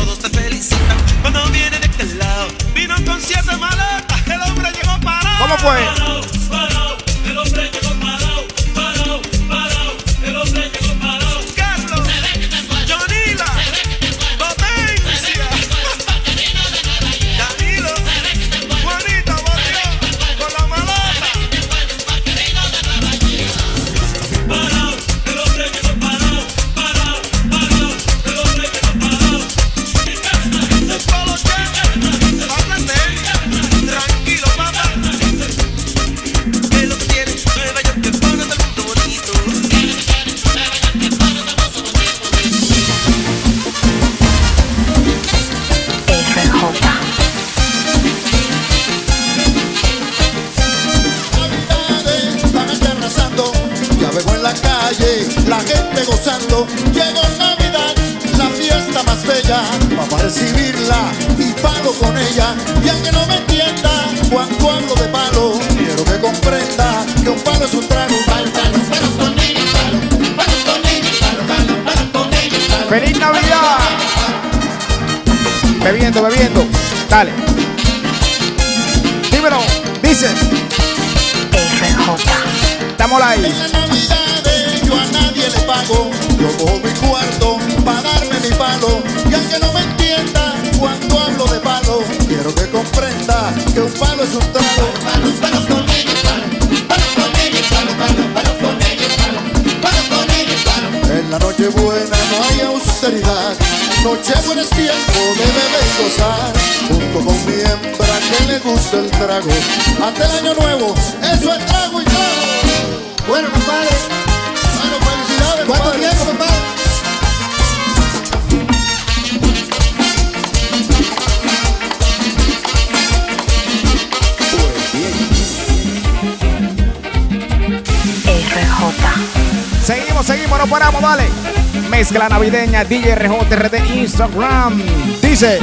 Speaker 25: página Instagram. Dice.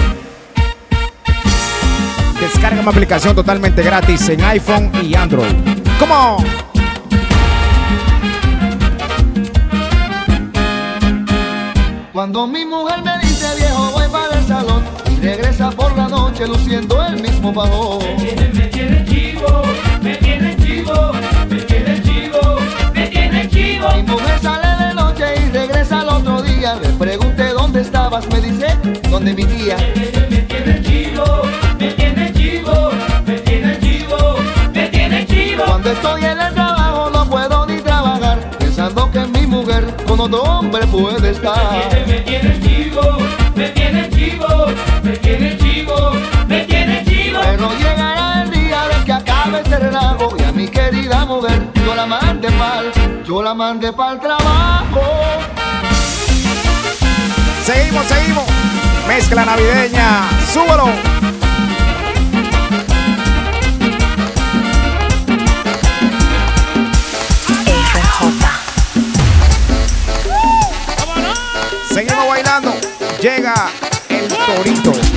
Speaker 25: Descarga mi aplicación totalmente gratis en iPhone y Android. ¡Come on!
Speaker 6: Cuando mi mujer me dice viejo voy para el salón y regresa por la noche luciendo el mismo valor.
Speaker 26: Me tiene chivo, me tiene chivo, me tiene chivo, me tiene chivo.
Speaker 6: Mi mujer sale y regresa al otro día. Le pregunté dónde estabas, me dice, ¿dónde mi tía?
Speaker 26: Me tiene chivo, me tiene chivo, me tiene chivo, me tiene chivo.
Speaker 6: Cuando estoy en el trabajo no puedo ni trabajar, pensando que mi mujer con otro hombre puede estar.
Speaker 26: Me tiene, chivo, me tiene chivo, me tiene chivo, me tiene chivo.
Speaker 6: Pero llegará el día de que acabe este relajo y a mujer, yo la mandé pa'l, yo la mandé pa'l trabajo.
Speaker 25: Seguimos, seguimos. Mezcla navideña, súbalo. Seguimos bailando. Llega el torito.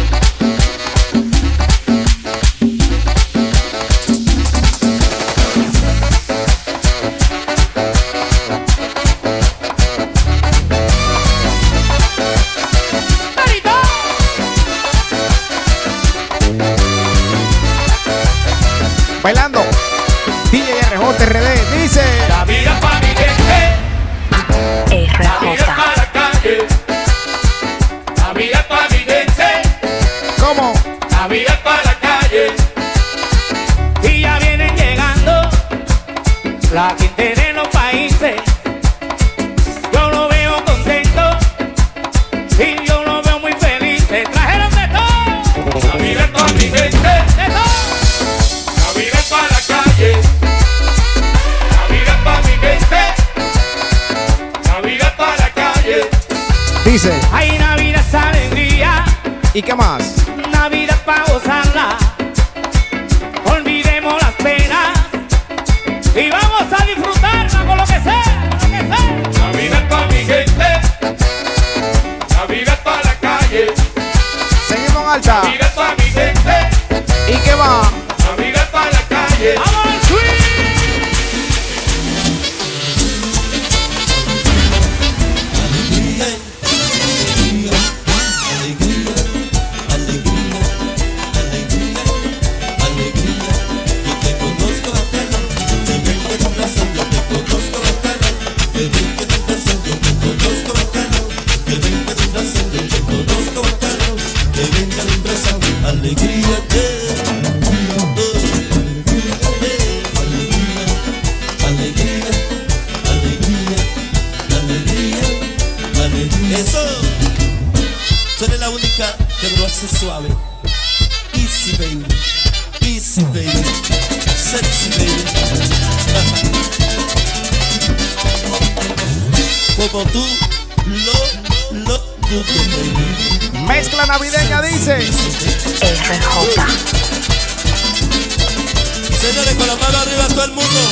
Speaker 3: Señores, con la mano arriba todo el mundo.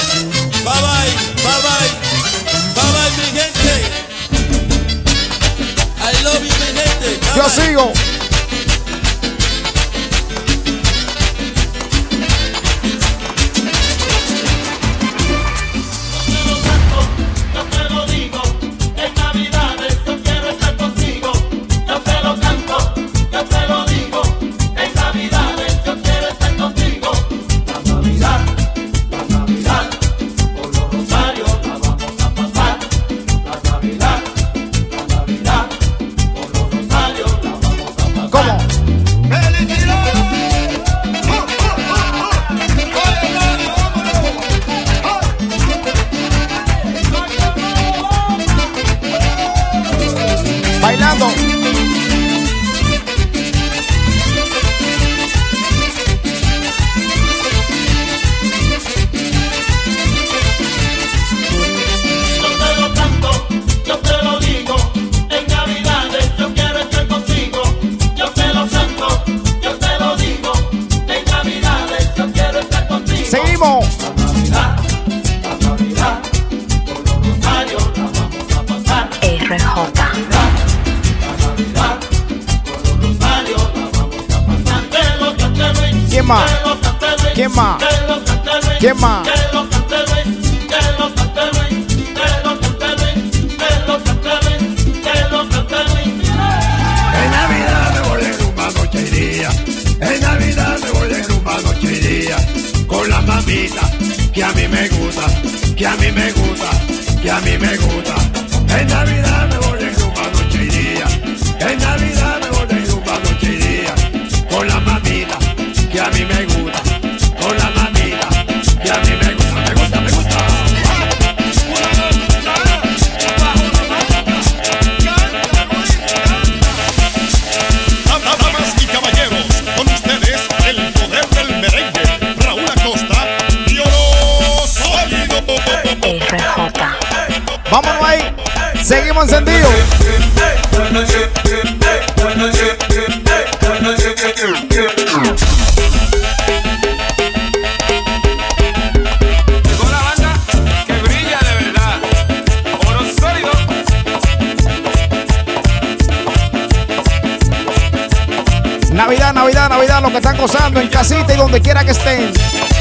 Speaker 27: Navidad, Navidad, Navidad, los
Speaker 28: que
Speaker 1: están gozando en casita y donde quiera que estén.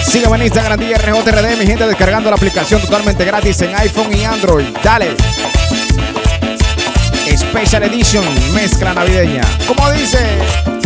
Speaker 1: Sígueme en Instagram, DRJRD, mi gente, descargando la aplicación totalmente gratis en iPhone y Android. Dale. Special Edition, mezcla navideña. Como dice?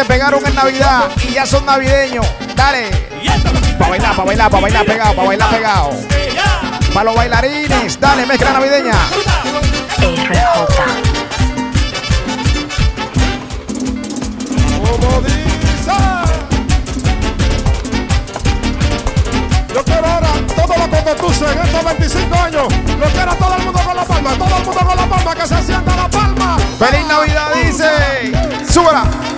Speaker 29: se
Speaker 1: pegaron en Navidad y ya son navideños. Dale. Pa' bailar, pa' bailar, pa' bailar pegado, pa' bailar pegado. Pa' los bailarines, dale, mezcla navideña.
Speaker 4: Como dice. Yo quiero ahora todo lo que conduce en estos 25 años. Lo quiero a todo el mundo con la palma, todo el mundo con la palma, que se sienta la palma.
Speaker 1: ¡Feliz Navidad, dice! ¡Súbela!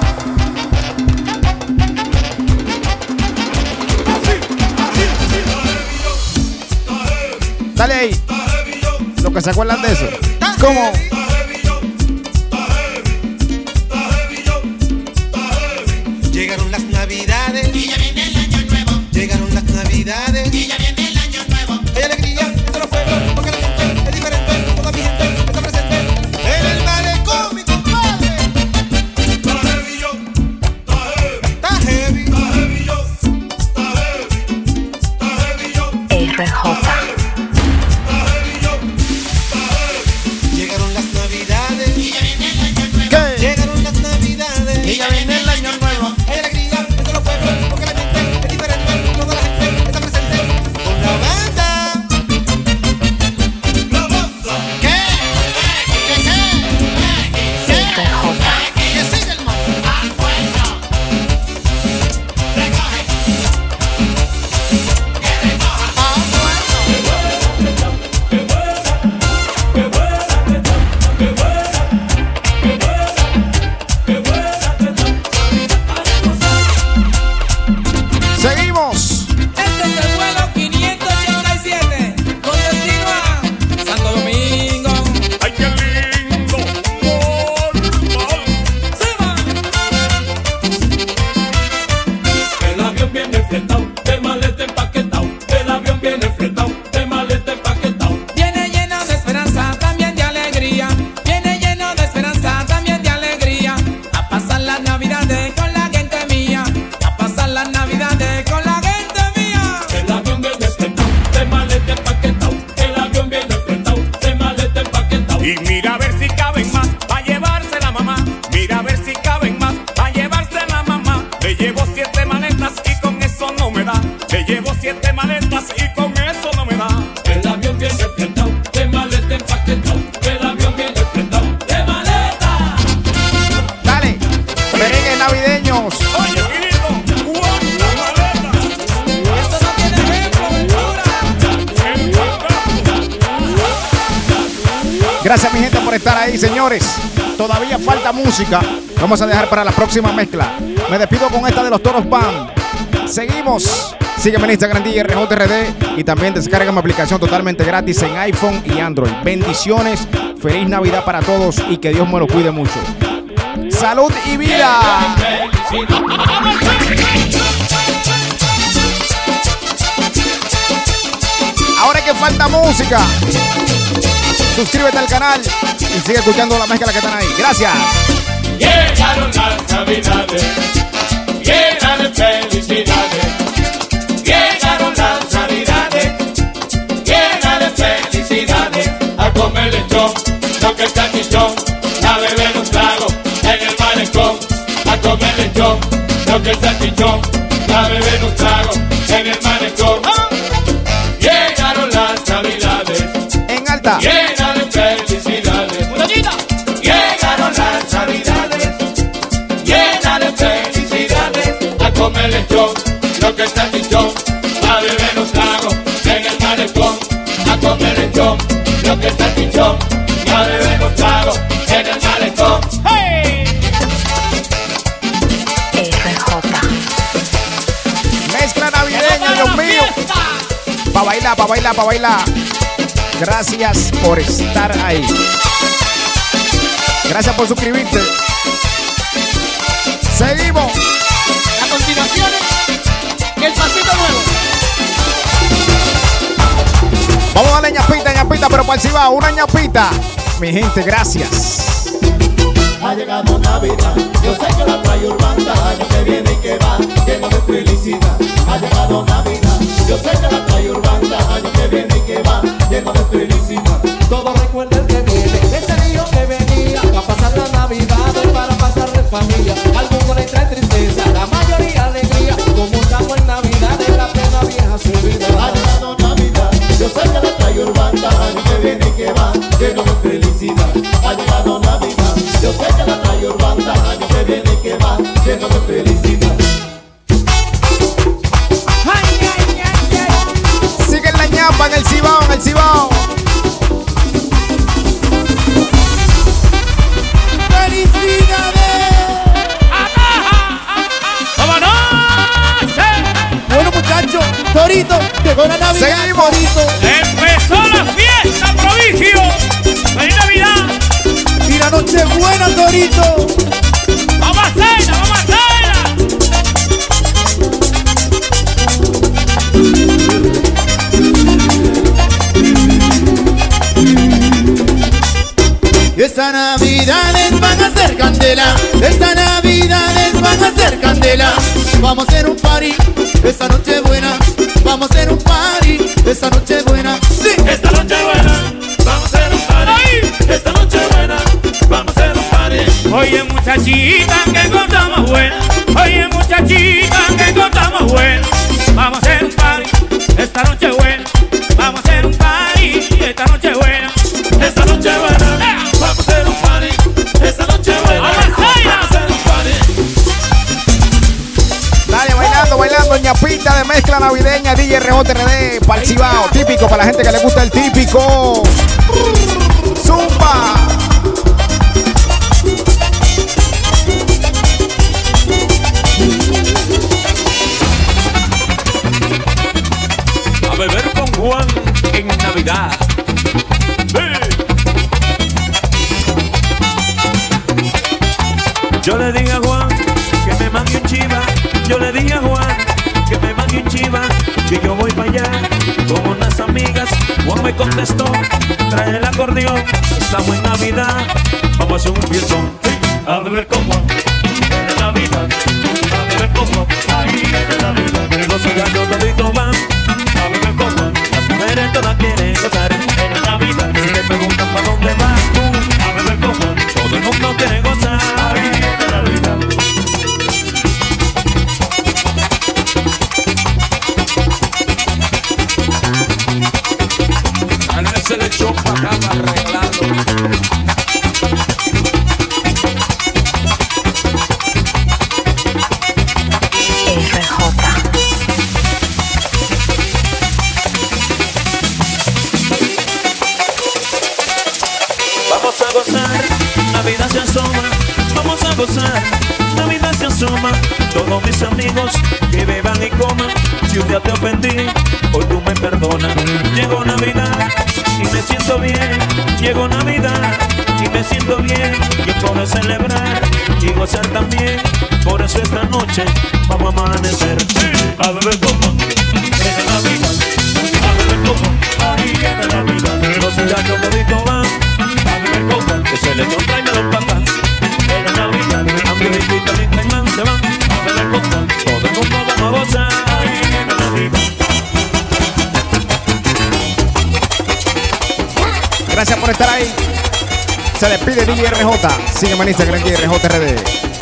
Speaker 1: Dale ahí. Los que se acuerdan de eso. ¿Cómo? vamos a dejar para la próxima mezcla. Me despido con esta de los toros PAM. Seguimos. Sígueme en Instagram DJRJRD y también descarga mi aplicación totalmente gratis en iPhone y Android. Bendiciones, feliz Navidad para todos y que Dios me lo cuide mucho. Salud y vida. Ahora que falta música, suscríbete al canal y sigue escuchando la mezcla que están ahí. Gracias.
Speaker 23: Llegaron las navidades, llenas de felicidades. Llegaron las navidades, llenas de felicidades. A comer lechón, lo que está quichón, a beber los tragos en el malecón. A comer lechón, lo que está quichón, a beber los tragos en el malecón.
Speaker 1: bailar, para bailar. Gracias por estar ahí. Gracias por suscribirte. Seguimos.
Speaker 30: A continuación, el pasito nuevo.
Speaker 1: Vamos a darle ñapita, ñapita, pero para el Cibao, una ñapita. Mi gente, gracias.
Speaker 21: Ha llegado Navidad, yo sé que la trae urbana, año que viene y que va, lleno de felicidad. Ha llegado Navidad yo sé que la trae Urbanda, año que viene y que va, lleno de felicidad.
Speaker 14: Todo recuerda el que viene, ese niño que venía para pasar la Navidad y para pasar de familia. Algunos le trae tristeza, la mayoría alegría. Como estamos en Navidad, en la plena vieja se olvida.
Speaker 21: Ha llegado Navidad, yo sé que la trae Urbanda, año que viene y que va, lleno de felicidad. Ha llegado Navidad, yo sé que la trae Urbanda, año que viene y que va, lleno de felicidad.
Speaker 30: Navidad.
Speaker 1: Seguimos.
Speaker 17: Empezó la fiesta, prodigio. ¡Feliz Navidad!
Speaker 30: Y la noche buena, Torito.
Speaker 17: ¡Vamos a hacerla, vamos a hacerla!
Speaker 21: Esta Navidades van a ser candela, esta Navidades van a ser candela. Vamos a hacer un party, esta noche buena. Esta noche buena.
Speaker 1: DJ RJRD, para el típico para la gente que le gusta el típico.
Speaker 7: Acordeón. Estamos en Navidad, vamos a hacer un fiestón. A beber Juan en Navidad.
Speaker 1: Despide DJ RJ. Sígueme en Instagram, DJ.